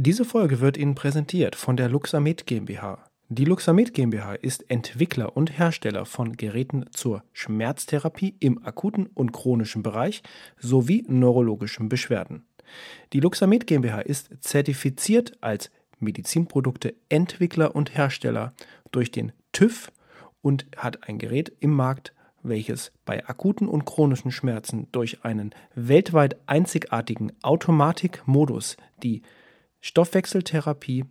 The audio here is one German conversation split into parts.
Diese Folge wird Ihnen präsentiert von der Luxamed GmbH. Die Luxamed GmbH ist Entwickler und Hersteller von Geräten zur Schmerztherapie im akuten und chronischen Bereich sowie neurologischen Beschwerden. Die Luxamed GmbH ist zertifiziert als Medizinprodukte Entwickler und Hersteller durch den TÜV und hat ein Gerät im Markt, welches bei akuten und chronischen Schmerzen durch einen weltweit einzigartigen Automatikmodus die Stoffwechseltherapie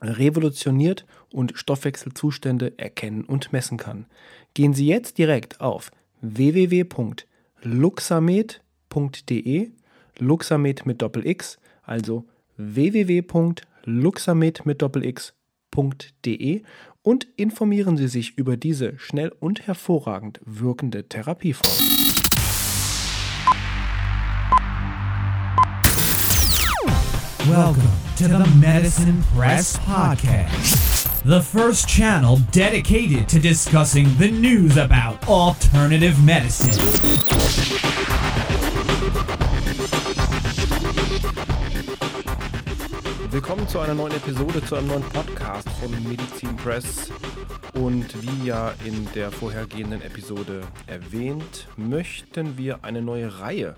revolutioniert und Stoffwechselzustände erkennen und messen kann. Gehen Sie jetzt direkt auf www.luxamed.de, Luxamed mit Doppel X, also www.luxamed mit Doppel X.de und informieren Sie sich über diese schnell und hervorragend wirkende Therapieform. Welcome to the Medicine Press Podcast, the first channel dedicated to discussing the news about alternative medicine. Willkommen zu einer neuen Episode, zu einem neuen Podcast von Medizin Press. Und wie ja in der vorhergehenden Episode erwähnt, möchten wir eine neue Reihe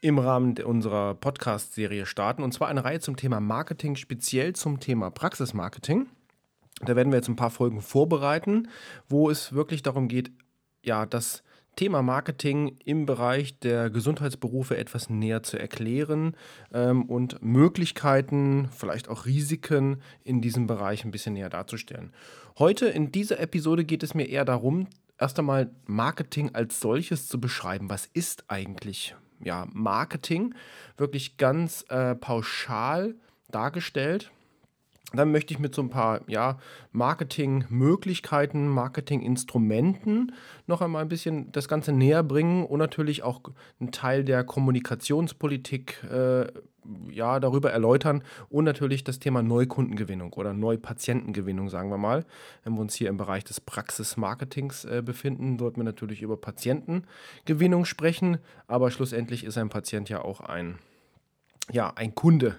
im Rahmen unserer Podcast-Serie starten. Und zwar eine Reihe zum Thema Marketing, speziell zum Thema Praxismarketing. Da werden wir jetzt ein paar Folgen vorbereiten, wo es wirklich darum geht, ja, das Thema Marketing im Bereich der Gesundheitsberufe etwas näher zu erklären ähm, und Möglichkeiten, vielleicht auch Risiken in diesem Bereich ein bisschen näher darzustellen. Heute in dieser Episode geht es mir eher darum, erst einmal Marketing als solches zu beschreiben. Was ist eigentlich ja, Marketing? Wirklich ganz äh, pauschal dargestellt dann möchte ich mit so ein paar ja, Marketingmöglichkeiten, Marketinginstrumenten noch einmal ein bisschen das Ganze näher bringen und natürlich auch einen Teil der Kommunikationspolitik äh, ja, darüber erläutern und natürlich das Thema Neukundengewinnung oder Neupatientengewinnung, sagen wir mal. Wenn wir uns hier im Bereich des Praxismarketings äh, befinden, sollten wir natürlich über Patientengewinnung sprechen, aber schlussendlich ist ein Patient ja auch ein, ja, ein Kunde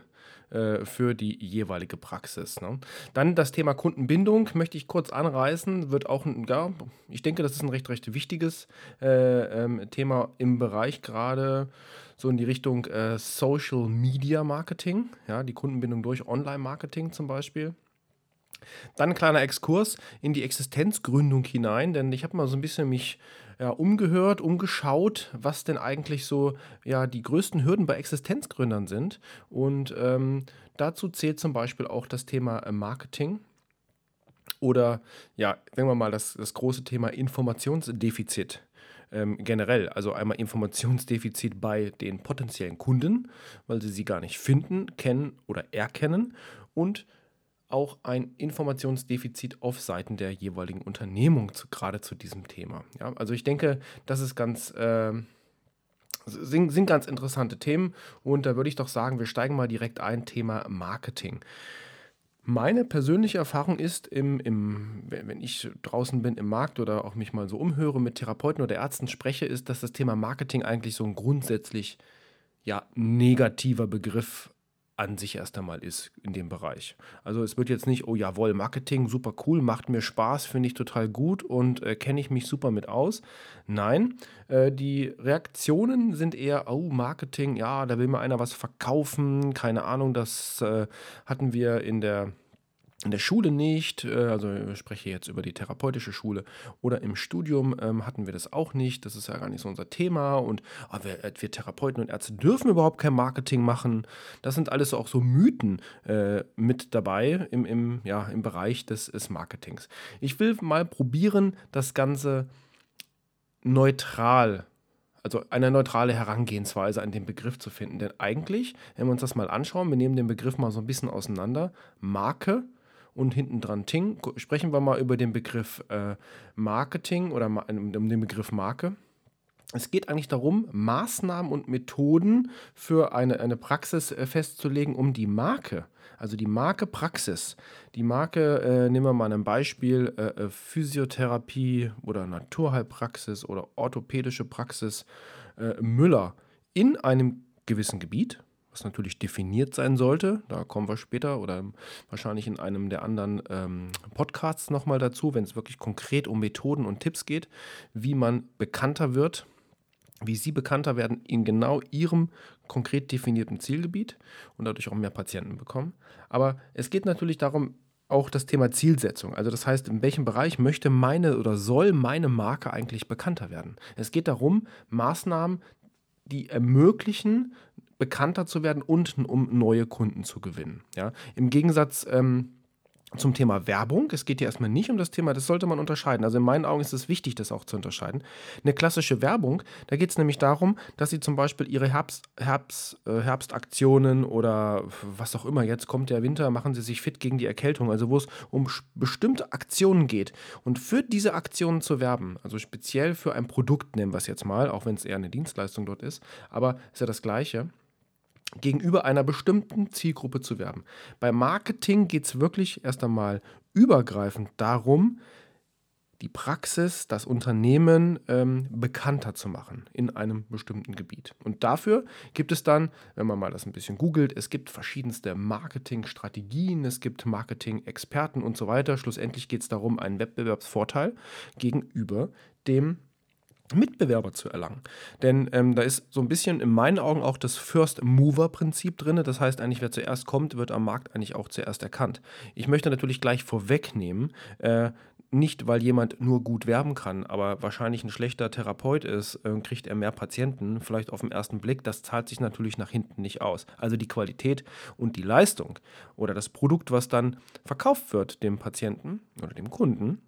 äh, für die jeweilige Praxis. Ne? Dann das Thema Kundenbindung möchte ich kurz anreißen. Wird auch, ein, ja, ich denke, das ist ein recht, recht wichtiges äh, ähm, Thema im Bereich gerade so in die Richtung äh, Social Media Marketing, ja, die Kundenbindung durch Online-Marketing zum Beispiel. Dann ein kleiner Exkurs in die Existenzgründung hinein, denn ich habe mal so ein bisschen mich ja, umgehört, umgeschaut, was denn eigentlich so ja, die größten Hürden bei Existenzgründern sind. Und ähm, dazu zählt zum Beispiel auch das Thema äh, Marketing. Oder ja, sagen wir mal, das, das große Thema Informationsdefizit ähm, generell. Also einmal Informationsdefizit bei den potenziellen Kunden, weil sie sie gar nicht finden, kennen oder erkennen. Und auch ein Informationsdefizit auf Seiten der jeweiligen Unternehmung zu, gerade zu diesem Thema. Ja, also ich denke, das ist ganz, äh, sind, sind ganz interessante Themen und da würde ich doch sagen, wir steigen mal direkt ein, Thema Marketing. Meine persönliche Erfahrung ist, im, im, wenn ich draußen bin im Markt oder auch mich mal so umhöre, mit Therapeuten oder Ärzten spreche, ist, dass das Thema Marketing eigentlich so ein grundsätzlich ja, negativer Begriff an sich erst einmal ist in dem Bereich. Also es wird jetzt nicht, oh jawohl, Marketing, super cool, macht mir Spaß, finde ich total gut und äh, kenne ich mich super mit aus. Nein, äh, die Reaktionen sind eher, oh, Marketing, ja, da will mir einer was verkaufen, keine Ahnung, das äh, hatten wir in der in der Schule nicht, äh, also ich spreche jetzt über die therapeutische Schule oder im Studium ähm, hatten wir das auch nicht. Das ist ja gar nicht so unser Thema. Und oh, wir, äh, wir, Therapeuten und Ärzte dürfen überhaupt kein Marketing machen. Das sind alles auch so Mythen äh, mit dabei im, im, ja, im Bereich des, des Marketings. Ich will mal probieren, das Ganze neutral also eine neutrale Herangehensweise an den Begriff zu finden. Denn eigentlich, wenn wir uns das mal anschauen, wir nehmen den Begriff mal so ein bisschen auseinander. Marke und hinten dran Ting. Sprechen wir mal über den Begriff äh, Marketing oder ma um den Begriff Marke. Es geht eigentlich darum, Maßnahmen und Methoden für eine, eine Praxis äh, festzulegen, um die Marke, also die Marke Praxis, die Marke, äh, nehmen wir mal ein Beispiel, äh, äh Physiotherapie oder Naturheilpraxis oder orthopädische Praxis äh, Müller in einem gewissen Gebiet, was natürlich definiert sein sollte. Da kommen wir später oder wahrscheinlich in einem der anderen ähm, Podcasts nochmal dazu, wenn es wirklich konkret um Methoden und Tipps geht, wie man bekannter wird, wie Sie bekannter werden in genau Ihrem konkret definierten Zielgebiet und dadurch auch mehr Patienten bekommen. Aber es geht natürlich darum, auch das Thema Zielsetzung. Also das heißt, in welchem Bereich möchte meine oder soll meine Marke eigentlich bekannter werden? Es geht darum, Maßnahmen, die ermöglichen, bekannter zu werden und um neue Kunden zu gewinnen. Ja? Im Gegensatz ähm, zum Thema Werbung. Es geht hier erstmal nicht um das Thema, das sollte man unterscheiden. Also in meinen Augen ist es wichtig, das auch zu unterscheiden. Eine klassische Werbung, da geht es nämlich darum, dass sie zum Beispiel ihre Herbst, Herbst, äh, Herbstaktionen oder was auch immer, jetzt kommt der Winter, machen sie sich fit gegen die Erkältung, also wo es um bestimmte Aktionen geht. Und für diese Aktionen zu werben, also speziell für ein Produkt nennen wir es jetzt mal, auch wenn es eher eine Dienstleistung dort ist, aber ist ja das Gleiche gegenüber einer bestimmten Zielgruppe zu werben. Bei Marketing geht es wirklich erst einmal übergreifend darum, die Praxis, das Unternehmen ähm, bekannter zu machen in einem bestimmten Gebiet. Und dafür gibt es dann, wenn man mal das ein bisschen googelt, es gibt verschiedenste Marketingstrategien, es gibt Marketing-Experten und so weiter. Schlussendlich geht es darum, einen Wettbewerbsvorteil gegenüber dem Mitbewerber zu erlangen. Denn ähm, da ist so ein bisschen in meinen Augen auch das First-Mover-Prinzip drin. Das heißt eigentlich, wer zuerst kommt, wird am Markt eigentlich auch zuerst erkannt. Ich möchte natürlich gleich vorwegnehmen, äh, nicht weil jemand nur gut werben kann, aber wahrscheinlich ein schlechter Therapeut ist, äh, kriegt er mehr Patienten, vielleicht auf den ersten Blick. Das zahlt sich natürlich nach hinten nicht aus. Also die Qualität und die Leistung oder das Produkt, was dann verkauft wird dem Patienten oder dem Kunden,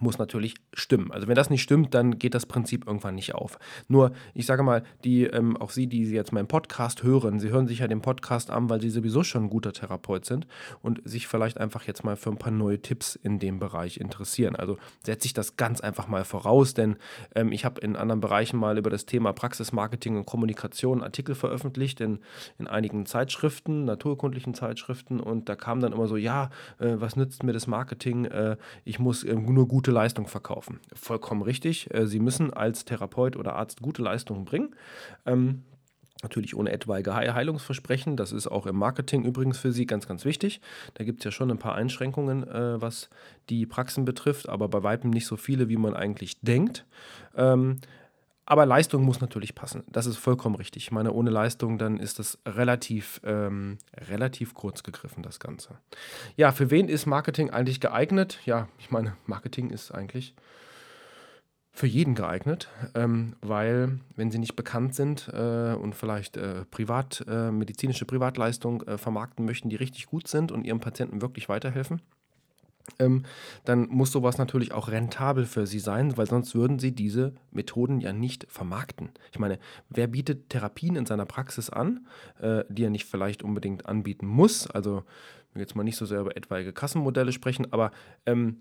muss natürlich stimmen. Also wenn das nicht stimmt, dann geht das Prinzip irgendwann nicht auf. Nur, ich sage mal, die, ähm, auch Sie, die jetzt meinen Podcast hören, Sie hören sich ja den Podcast an, weil Sie sowieso schon ein guter Therapeut sind und sich vielleicht einfach jetzt mal für ein paar neue Tipps in dem Bereich interessieren. Also setze ich das ganz einfach mal voraus, denn ähm, ich habe in anderen Bereichen mal über das Thema Praxismarketing und Kommunikation Artikel veröffentlicht in, in einigen Zeitschriften, naturkundlichen Zeitschriften und da kam dann immer so, ja, äh, was nützt mir das Marketing? Äh, ich muss äh, nur gute Leistung verkaufen. Vollkommen richtig. Äh, Sie müssen als Therapeut oder Arzt gute Leistungen bringen. Ähm, Natürlich ohne etwaige Heilungsversprechen. Das ist auch im Marketing übrigens für Sie ganz, ganz wichtig. Da gibt es ja schon ein paar Einschränkungen, äh, was die Praxen betrifft, aber bei weitem nicht so viele, wie man eigentlich denkt. Ähm, aber Leistung muss natürlich passen. Das ist vollkommen richtig. Ich meine, ohne Leistung, dann ist das relativ, ähm, relativ kurz gegriffen, das Ganze. Ja, für wen ist Marketing eigentlich geeignet? Ja, ich meine, Marketing ist eigentlich für jeden geeignet, ähm, weil wenn sie nicht bekannt sind äh, und vielleicht äh, privat, äh, medizinische Privatleistung äh, vermarkten möchten, die richtig gut sind und ihrem Patienten wirklich weiterhelfen, ähm, dann muss sowas natürlich auch rentabel für sie sein, weil sonst würden sie diese Methoden ja nicht vermarkten. Ich meine, wer bietet Therapien in seiner Praxis an, äh, die er nicht vielleicht unbedingt anbieten muss? Also, jetzt mal nicht so sehr über etwaige Kassenmodelle sprechen, aber ähm,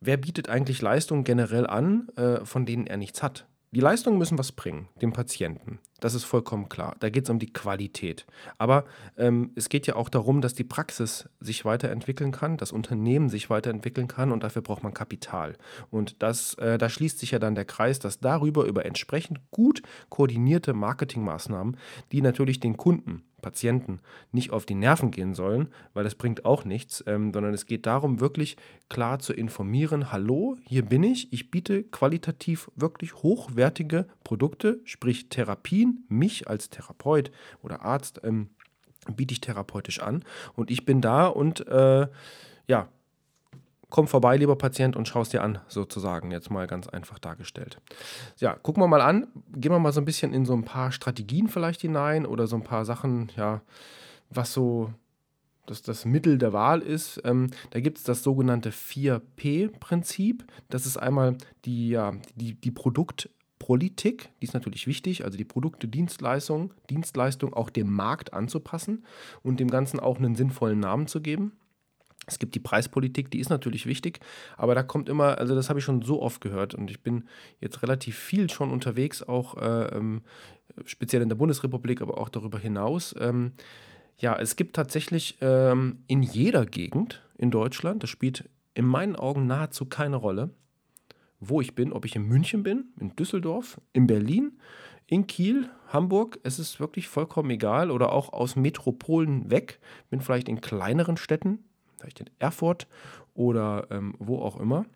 wer bietet eigentlich Leistungen generell an, äh, von denen er nichts hat? Die Leistungen müssen was bringen, dem Patienten. Das ist vollkommen klar. Da geht es um die Qualität. Aber ähm, es geht ja auch darum, dass die Praxis sich weiterentwickeln kann, das Unternehmen sich weiterentwickeln kann und dafür braucht man Kapital. Und das, äh, da schließt sich ja dann der Kreis, dass darüber über entsprechend gut koordinierte Marketingmaßnahmen, die natürlich den Kunden Patienten nicht auf die Nerven gehen sollen, weil das bringt auch nichts, ähm, sondern es geht darum, wirklich klar zu informieren, hallo, hier bin ich, ich biete qualitativ wirklich hochwertige Produkte, sprich Therapien, mich als Therapeut oder Arzt ähm, biete ich therapeutisch an und ich bin da und äh, ja, komm vorbei, lieber Patient, und schau es dir an, sozusagen, jetzt mal ganz einfach dargestellt. Ja, gucken wir mal an, gehen wir mal so ein bisschen in so ein paar Strategien vielleicht hinein oder so ein paar Sachen, ja, was so das, das Mittel der Wahl ist. Ähm, da gibt es das sogenannte 4P-Prinzip. Das ist einmal die, ja, die, die Produktpolitik, die ist natürlich wichtig, also die Produkte, Dienstleistungen, Dienstleistung auch dem Markt anzupassen und dem Ganzen auch einen sinnvollen Namen zu geben. Es gibt die Preispolitik, die ist natürlich wichtig, aber da kommt immer, also das habe ich schon so oft gehört und ich bin jetzt relativ viel schon unterwegs, auch äh, ähm, speziell in der Bundesrepublik, aber auch darüber hinaus. Ähm, ja, es gibt tatsächlich ähm, in jeder Gegend in Deutschland, das spielt in meinen Augen nahezu keine Rolle, wo ich bin, ob ich in München bin, in Düsseldorf, in Berlin, in Kiel, Hamburg, es ist wirklich vollkommen egal oder auch aus Metropolen weg, bin vielleicht in kleineren Städten, vielleicht in Erfurt oder ähm, wo auch immer.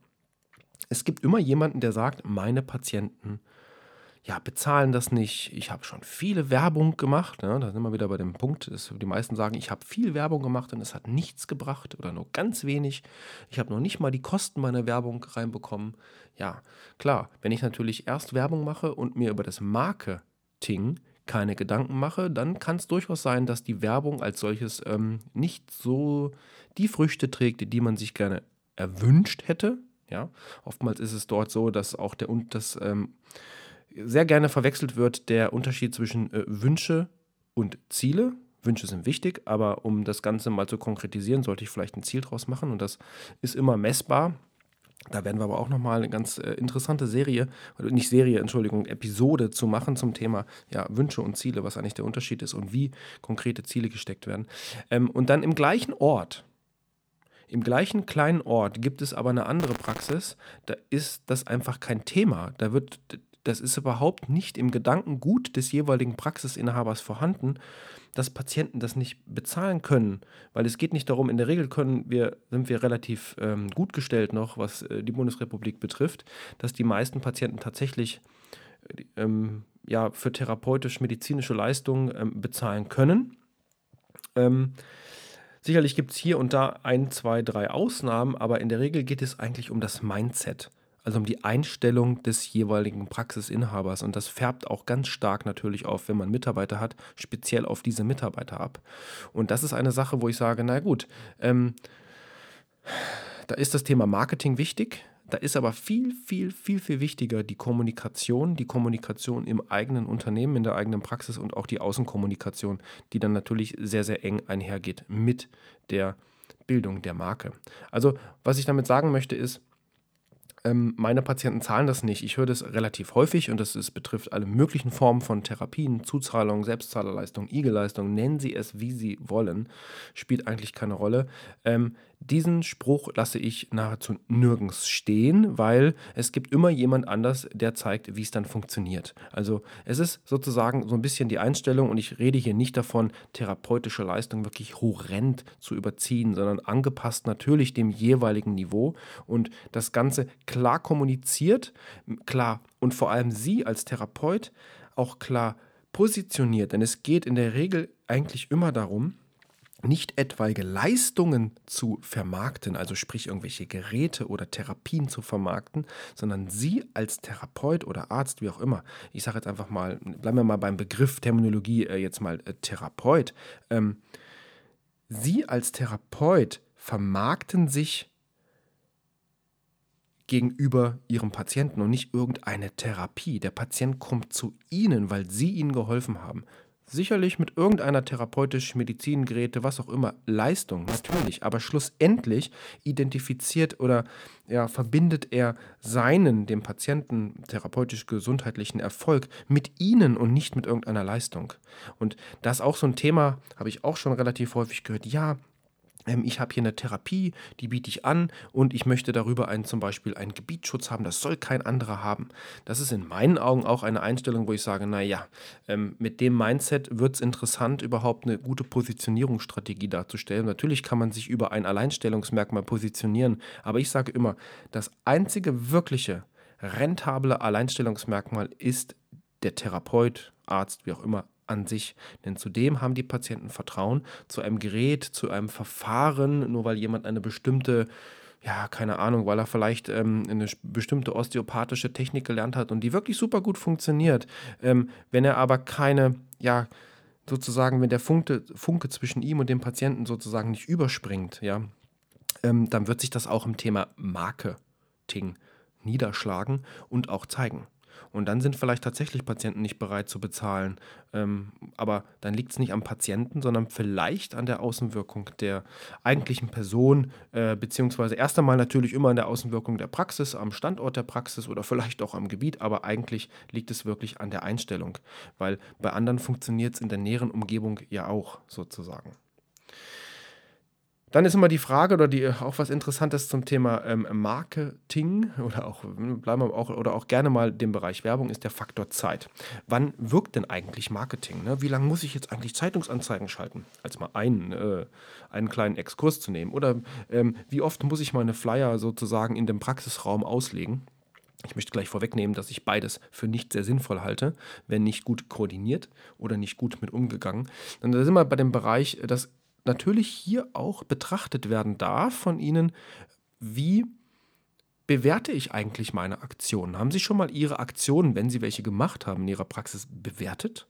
Es gibt immer jemanden, der sagt, meine Patienten ja, bezahlen das nicht. Ich habe schon viele Werbung gemacht. Ja, da sind wir wieder bei dem Punkt, dass die meisten sagen, ich habe viel Werbung gemacht und es hat nichts gebracht oder nur ganz wenig. Ich habe noch nicht mal die Kosten meiner Werbung reinbekommen. Ja, klar, wenn ich natürlich erst Werbung mache und mir über das Marketing keine Gedanken mache, dann kann es durchaus sein, dass die Werbung als solches ähm, nicht so die Früchte trägt, die man sich gerne erwünscht hätte. Ja, oftmals ist es dort so, dass auch der das ähm, sehr gerne verwechselt wird der Unterschied zwischen äh, Wünsche und Ziele. Wünsche sind wichtig, aber um das Ganze mal zu konkretisieren, sollte ich vielleicht ein Ziel draus machen und das ist immer messbar. Da werden wir aber auch nochmal eine ganz äh, interessante Serie, nicht Serie, Entschuldigung, Episode zu machen zum Thema ja, Wünsche und Ziele, was eigentlich der Unterschied ist und wie konkrete Ziele gesteckt werden. Ähm, und dann im gleichen Ort, im gleichen kleinen Ort gibt es aber eine andere Praxis, da ist das einfach kein Thema. Da wird das ist überhaupt nicht im Gedankengut des jeweiligen Praxisinhabers vorhanden, dass Patienten das nicht bezahlen können. Weil es geht nicht darum, in der Regel können wir, sind wir relativ ähm, gut gestellt noch, was äh, die Bundesrepublik betrifft, dass die meisten Patienten tatsächlich ähm, ja, für therapeutisch-medizinische Leistungen ähm, bezahlen können. Ähm, sicherlich gibt es hier und da ein, zwei, drei Ausnahmen, aber in der Regel geht es eigentlich um das Mindset also um die Einstellung des jeweiligen Praxisinhabers. Und das färbt auch ganz stark natürlich auf, wenn man Mitarbeiter hat, speziell auf diese Mitarbeiter ab. Und das ist eine Sache, wo ich sage, na gut, ähm, da ist das Thema Marketing wichtig. Da ist aber viel, viel, viel, viel wichtiger die Kommunikation, die Kommunikation im eigenen Unternehmen, in der eigenen Praxis und auch die Außenkommunikation, die dann natürlich sehr, sehr eng einhergeht mit der Bildung der Marke. Also, was ich damit sagen möchte, ist, ähm, meine Patienten zahlen das nicht. Ich höre das relativ häufig und das ist, betrifft alle möglichen Formen von Therapien, Zuzahlung, Selbstzahlerleistung, IG-Leistung, nennen Sie es, wie Sie wollen, spielt eigentlich keine Rolle. Ähm, diesen Spruch lasse ich nahezu nirgends stehen, weil es gibt immer jemand anders, der zeigt, wie es dann funktioniert. Also es ist sozusagen so ein bisschen die Einstellung und ich rede hier nicht davon, therapeutische Leistung wirklich horrend zu überziehen, sondern angepasst natürlich dem jeweiligen Niveau und das Ganze klar kommuniziert, klar und vor allem Sie als Therapeut auch klar positioniert, denn es geht in der Regel eigentlich immer darum, nicht etwaige Leistungen zu vermarkten, also sprich irgendwelche Geräte oder Therapien zu vermarkten, sondern Sie als Therapeut oder Arzt, wie auch immer, ich sage jetzt einfach mal, bleiben wir mal beim Begriff Terminologie äh, jetzt mal äh, Therapeut, ähm, Sie als Therapeut vermarkten sich gegenüber Ihrem Patienten und nicht irgendeine Therapie. Der Patient kommt zu Ihnen, weil Sie ihm geholfen haben. Sicherlich mit irgendeiner therapeutisch Medizingeräte, was auch immer, Leistung, natürlich. Aber schlussendlich identifiziert oder ja, verbindet er seinen, dem Patienten, therapeutisch-gesundheitlichen Erfolg mit ihnen und nicht mit irgendeiner Leistung. Und das ist auch so ein Thema, habe ich auch schon relativ häufig gehört. Ja, ich habe hier eine Therapie, die biete ich an und ich möchte darüber einen, zum Beispiel einen Gebietsschutz haben, das soll kein anderer haben. Das ist in meinen Augen auch eine Einstellung, wo ich sage, naja, ähm, mit dem Mindset wird es interessant, überhaupt eine gute Positionierungsstrategie darzustellen. Natürlich kann man sich über ein Alleinstellungsmerkmal positionieren, aber ich sage immer, das einzige wirkliche rentable Alleinstellungsmerkmal ist der Therapeut, Arzt, wie auch immer, an sich. Denn zudem haben die Patienten Vertrauen zu einem Gerät, zu einem Verfahren, nur weil jemand eine bestimmte ja, keine Ahnung, weil er vielleicht ähm, eine bestimmte osteopathische Technik gelernt hat und die wirklich super gut funktioniert. Ähm, wenn er aber keine, ja, sozusagen, wenn der Funke, Funke zwischen ihm und dem Patienten sozusagen nicht überspringt, ja, ähm, dann wird sich das auch im Thema Marketing niederschlagen und auch zeigen. Und dann sind vielleicht tatsächlich Patienten nicht bereit zu bezahlen. Ähm, aber dann liegt es nicht am Patienten, sondern vielleicht an der Außenwirkung der eigentlichen Person, äh, beziehungsweise erst einmal natürlich immer an der Außenwirkung der Praxis, am Standort der Praxis oder vielleicht auch am Gebiet, aber eigentlich liegt es wirklich an der Einstellung, weil bei anderen funktioniert es in der näheren Umgebung ja auch sozusagen. Dann ist immer die Frage oder die, auch was Interessantes zum Thema ähm, Marketing oder auch, bleiben wir auch, oder auch gerne mal dem Bereich Werbung ist der Faktor Zeit. Wann wirkt denn eigentlich Marketing? Ne? Wie lange muss ich jetzt eigentlich Zeitungsanzeigen schalten? Als mal einen, äh, einen kleinen Exkurs zu nehmen. Oder ähm, wie oft muss ich meine Flyer sozusagen in dem Praxisraum auslegen? Ich möchte gleich vorwegnehmen, dass ich beides für nicht sehr sinnvoll halte, wenn nicht gut koordiniert oder nicht gut mit umgegangen. Dann sind wir bei dem Bereich, dass natürlich hier auch betrachtet werden darf von Ihnen, wie bewerte ich eigentlich meine Aktionen? Haben Sie schon mal Ihre Aktionen, wenn Sie welche gemacht haben, in Ihrer Praxis bewertet?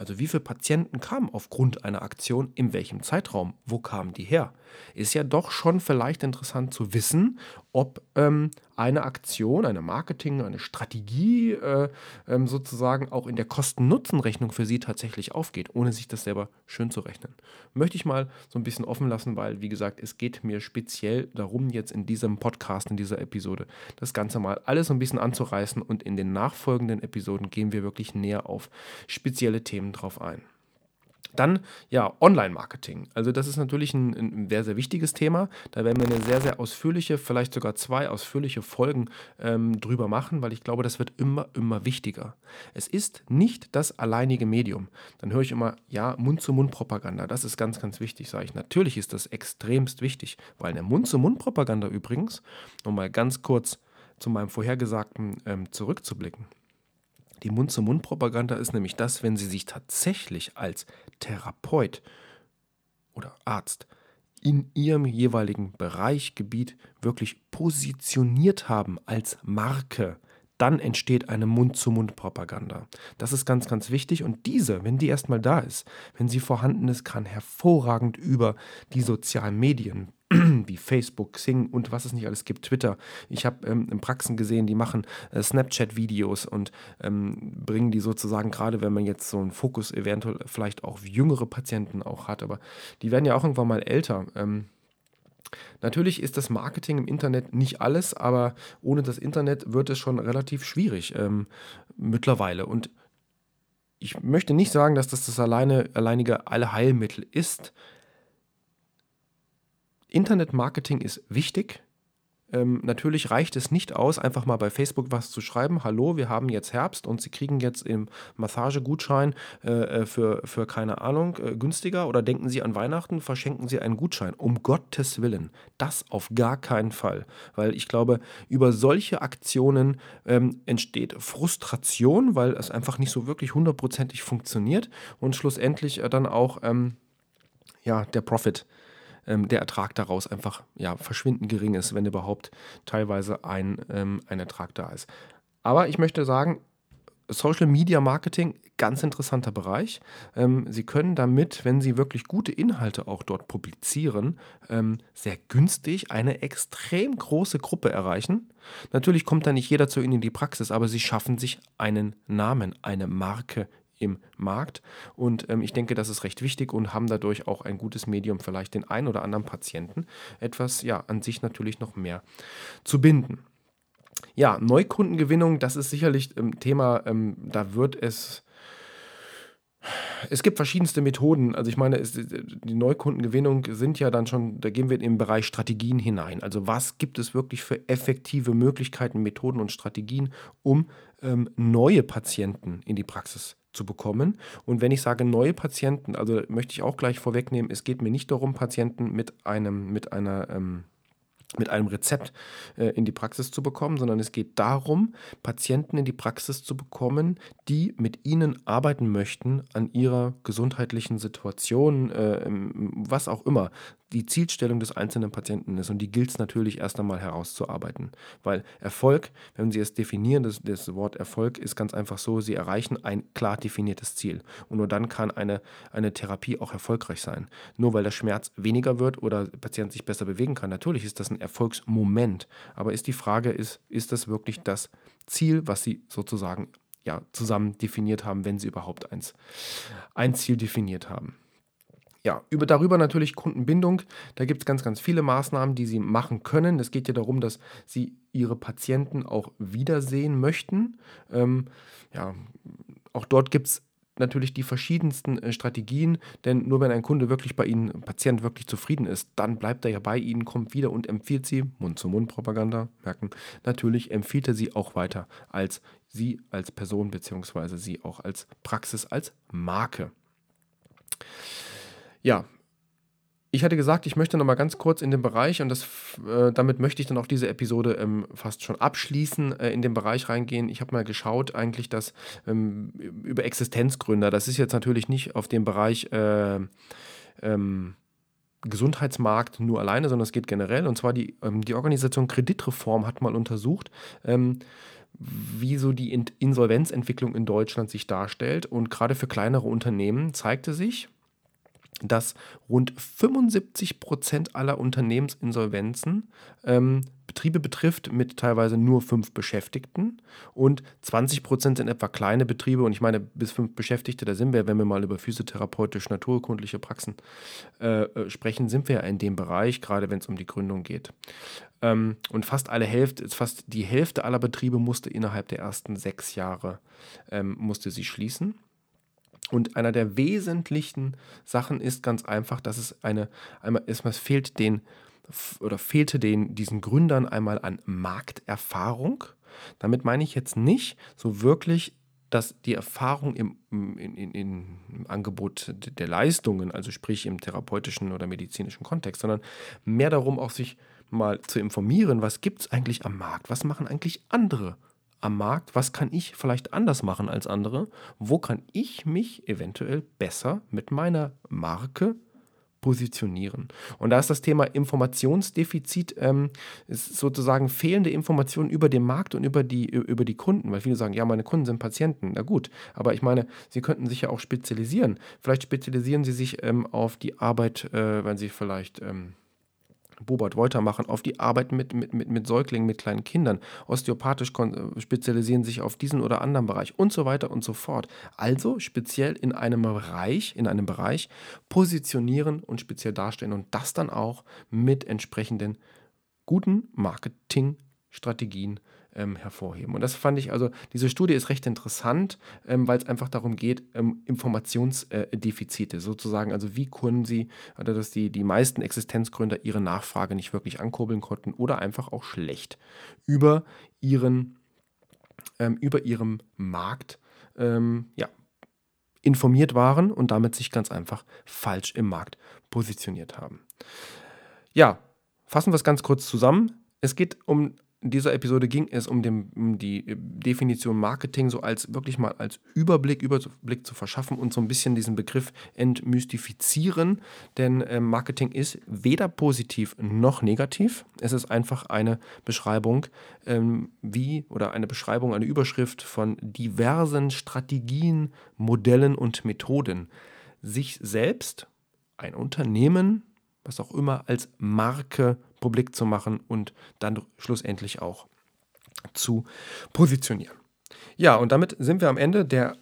Also wie viele Patienten kamen aufgrund einer Aktion, in welchem Zeitraum, wo kamen die her? Ist ja doch schon vielleicht interessant zu wissen, ob ähm, eine Aktion, eine Marketing, eine Strategie äh, ähm, sozusagen auch in der Kosten-Nutzen-Rechnung für Sie tatsächlich aufgeht, ohne sich das selber schön zu rechnen. Möchte ich mal so ein bisschen offen lassen, weil, wie gesagt, es geht mir speziell darum, jetzt in diesem Podcast, in dieser Episode, das Ganze mal alles so ein bisschen anzureißen und in den nachfolgenden Episoden gehen wir wirklich näher auf spezielle Themen drauf ein. Dann, ja, Online-Marketing. Also das ist natürlich ein, ein, sehr, sehr wichtiges Thema. Da werden wir eine sehr, sehr ausführliche, vielleicht sogar zwei ausführliche Folgen ähm, drüber machen, weil ich glaube, das wird immer, immer wichtiger. Es ist nicht das alleinige Medium. Dann höre ich immer, ja, Mund-zu-Mund-Propaganda, das ist ganz, ganz wichtig, sage ich. Natürlich ist das extremst wichtig, weil eine Mund-zu-Mund-Propaganda übrigens, um mal ganz kurz zu meinem Vorhergesagten ähm, zurückzublicken, die Mund-zu-Mund-Propaganda ist nämlich das, wenn Sie sich tatsächlich als Therapeut oder Arzt in Ihrem jeweiligen Bereich, Gebiet wirklich positioniert haben als Marke, dann entsteht eine Mund-zu-Mund-Propaganda. Das ist ganz, ganz wichtig. Und diese, wenn die erstmal da ist, wenn sie vorhanden ist, kann hervorragend über die sozialen Medien, wie Facebook, Xing und was es nicht alles gibt, Twitter. Ich habe ähm, in Praxen gesehen, die machen äh, Snapchat-Videos und ähm, bringen die sozusagen, gerade wenn man jetzt so einen Fokus eventuell vielleicht auch jüngere Patienten auch hat, aber die werden ja auch irgendwann mal älter. Ähm, Natürlich ist das Marketing im Internet nicht alles, aber ohne das Internet wird es schon relativ schwierig ähm, mittlerweile. Und ich möchte nicht sagen, dass das das alleine, alleinige Allheilmittel ist, Internetmarketing ist wichtig. Ähm, natürlich reicht es nicht aus, einfach mal bei Facebook was zu schreiben. Hallo, wir haben jetzt Herbst und Sie kriegen jetzt im Massagegutschein äh, äh, für, für keine Ahnung äh, günstiger oder denken Sie an Weihnachten, verschenken Sie einen Gutschein. Um Gottes Willen, das auf gar keinen Fall. Weil ich glaube, über solche Aktionen ähm, entsteht Frustration, weil es einfach nicht so wirklich hundertprozentig funktioniert und schlussendlich äh, dann auch ähm, ja, der Profit ähm, der Ertrag daraus einfach ja, verschwindend gering ist, wenn überhaupt teilweise ein, ähm, ein Ertrag da ist. Aber ich möchte sagen, Social Media Marketing, ganz interessanter Bereich. Ähm, Sie können damit, wenn Sie wirklich gute Inhalte auch dort publizieren, ähm, sehr günstig eine extrem große Gruppe erreichen. Natürlich kommt da nicht jeder zu Ihnen in die Praxis, aber Sie schaffen sich einen Namen, eine Marke im Markt. Und ähm, ich denke, das ist recht wichtig und haben dadurch auch ein gutes Medium, vielleicht den einen oder anderen Patienten etwas, ja, an sich natürlich noch mehr zu binden. Ja, Neukundengewinnung, das ist sicherlich ein ähm, Thema, ähm, da wird es es gibt verschiedenste Methoden. Also ich meine, es, die Neukundengewinnung sind ja dann schon, da gehen wir in den Bereich Strategien hinein. Also was gibt es wirklich für effektive Möglichkeiten, Methoden und Strategien, um ähm, neue Patienten in die Praxis zu bekommen. Und wenn ich sage neue Patienten, also möchte ich auch gleich vorwegnehmen, es geht mir nicht darum, Patienten mit einem, mit einer ähm, mit einem Rezept äh, in die Praxis zu bekommen, sondern es geht darum, Patienten in die Praxis zu bekommen, die mit ihnen arbeiten möchten an ihrer gesundheitlichen Situation, äh, was auch immer die Zielstellung des einzelnen Patienten ist. Und die gilt es natürlich erst einmal herauszuarbeiten. Weil Erfolg, wenn Sie es definieren, das, das Wort Erfolg ist ganz einfach so, Sie erreichen ein klar definiertes Ziel. Und nur dann kann eine, eine Therapie auch erfolgreich sein. Nur weil der Schmerz weniger wird oder der Patient sich besser bewegen kann. Natürlich ist das ein Erfolgsmoment. Aber ist die Frage, ist, ist das wirklich das Ziel, was Sie sozusagen ja, zusammen definiert haben, wenn Sie überhaupt eins, ein Ziel definiert haben? Ja, über, darüber natürlich Kundenbindung. Da gibt es ganz, ganz viele Maßnahmen, die Sie machen können. Es geht ja darum, dass Sie Ihre Patienten auch wiedersehen möchten. Ähm, ja, auch dort gibt es natürlich die verschiedensten äh, Strategien, denn nur wenn ein Kunde wirklich bei Ihnen, ein Patient wirklich zufrieden ist, dann bleibt er ja bei Ihnen, kommt wieder und empfiehlt Sie, Mund-zu-Mund-Propaganda, merken, natürlich empfiehlt er Sie auch weiter als Sie als Person beziehungsweise Sie auch als Praxis, als Marke. Ja, ich hatte gesagt, ich möchte noch mal ganz kurz in den Bereich, und das, äh, damit möchte ich dann auch diese Episode ähm, fast schon abschließen, äh, in den Bereich reingehen. Ich habe mal geschaut, eigentlich, dass ähm, über Existenzgründer, das ist jetzt natürlich nicht auf dem Bereich äh, ähm, Gesundheitsmarkt nur alleine, sondern es geht generell. Und zwar die, ähm, die Organisation Kreditreform hat mal untersucht, ähm, wie so die Insolvenzentwicklung in Deutschland sich darstellt. Und gerade für kleinere Unternehmen zeigte sich, dass rund 75 Prozent aller Unternehmensinsolvenzen ähm, Betriebe betrifft mit teilweise nur fünf Beschäftigten und 20 Prozent sind etwa kleine Betriebe und ich meine bis fünf Beschäftigte, da sind wir, wenn wir mal über physiotherapeutisch-naturkundliche Praxen äh, äh, sprechen, sind wir ja in dem Bereich, gerade wenn es um die Gründung geht. Ähm, und fast alle Hälfte, fast die Hälfte aller Betriebe musste innerhalb der ersten sechs Jahre ähm, musste sie schließen. Und einer der wesentlichen Sachen ist ganz einfach, dass es eine, einmal, es fehlt den oder fehlte den, diesen Gründern einmal an Markterfahrung. Damit meine ich jetzt nicht so wirklich, dass die Erfahrung im, in, in, im Angebot der Leistungen, also sprich im therapeutischen oder medizinischen Kontext, sondern mehr darum, auch sich mal zu informieren, was gibt es eigentlich am Markt, was machen eigentlich andere am Markt, was kann ich vielleicht anders machen als andere, wo kann ich mich eventuell besser mit meiner Marke positionieren. Und da ist das Thema Informationsdefizit, ähm, sozusagen fehlende Informationen über den Markt und über die, über die Kunden, weil viele sagen, ja, meine Kunden sind Patienten. Na gut, aber ich meine, sie könnten sich ja auch spezialisieren. Vielleicht spezialisieren sie sich ähm, auf die Arbeit, äh, wenn sie vielleicht ähm, Bobert Wolter machen, auf die Arbeit mit, mit, mit, mit Säuglingen, mit kleinen Kindern. Osteopathisch spezialisieren sich auf diesen oder anderen Bereich und so weiter und so fort. Also speziell in einem Bereich, in einem Bereich positionieren und speziell darstellen und das dann auch mit entsprechenden guten Marketingstrategien ähm, hervorheben. Und das fand ich also, diese Studie ist recht interessant, ähm, weil es einfach darum geht, ähm, Informationsdefizite sozusagen, also wie können sie, oder dass die, die meisten Existenzgründer ihre Nachfrage nicht wirklich ankurbeln konnten oder einfach auch schlecht über ihren, ähm, über ihrem Markt, ähm, ja, informiert waren und damit sich ganz einfach falsch im Markt positioniert haben. Ja, fassen wir es ganz kurz zusammen. Es geht um in dieser Episode ging es um, den, um, die Definition Marketing so als wirklich mal als Überblick, Überblick zu verschaffen und so ein bisschen diesen Begriff entmystifizieren. Denn äh, Marketing ist weder positiv noch negativ. Es ist einfach eine Beschreibung, ähm, wie oder eine Beschreibung, eine Überschrift von diversen Strategien, Modellen und Methoden, sich selbst, ein Unternehmen, was auch immer, als Marke publik zu machen und dann schlussendlich auch zu positionieren. Ja, und damit sind wir am Ende der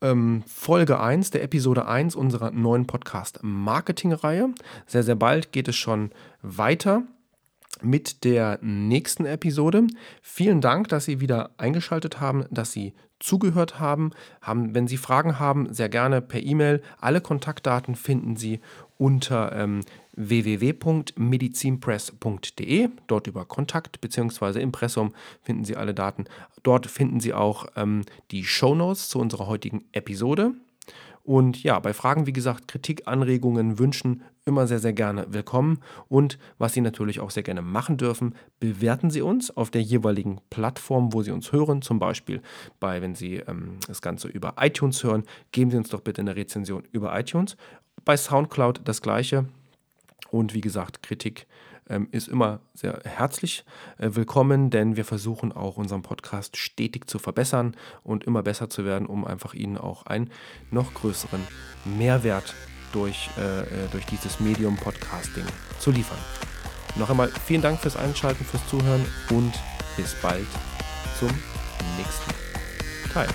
ähm, Folge 1, der Episode 1 unserer neuen Podcast-Marketing-Reihe. Sehr, sehr bald geht es schon weiter mit der nächsten Episode. Vielen Dank, dass Sie wieder eingeschaltet haben, dass Sie zugehört haben. haben wenn Sie Fragen haben, sehr gerne per E-Mail. Alle Kontaktdaten finden Sie unter ähm, www.medizinpress.de. Dort über Kontakt bzw. Impressum finden Sie alle Daten. Dort finden Sie auch ähm, die Shownotes zu unserer heutigen Episode. Und ja, bei Fragen, wie gesagt, Kritik, Anregungen, Wünschen immer sehr, sehr gerne willkommen. Und was Sie natürlich auch sehr gerne machen dürfen, bewerten Sie uns auf der jeweiligen Plattform, wo Sie uns hören. Zum Beispiel bei, wenn Sie ähm, das Ganze über iTunes hören, geben Sie uns doch bitte eine Rezension über iTunes. Bei SoundCloud das gleiche. Und wie gesagt, Kritik ähm, ist immer sehr herzlich äh, willkommen, denn wir versuchen auch unseren Podcast stetig zu verbessern und immer besser zu werden, um einfach Ihnen auch einen noch größeren Mehrwert durch, äh, äh, durch dieses Medium Podcasting zu liefern. Noch einmal vielen Dank fürs Einschalten, fürs Zuhören und bis bald zum nächsten Teil.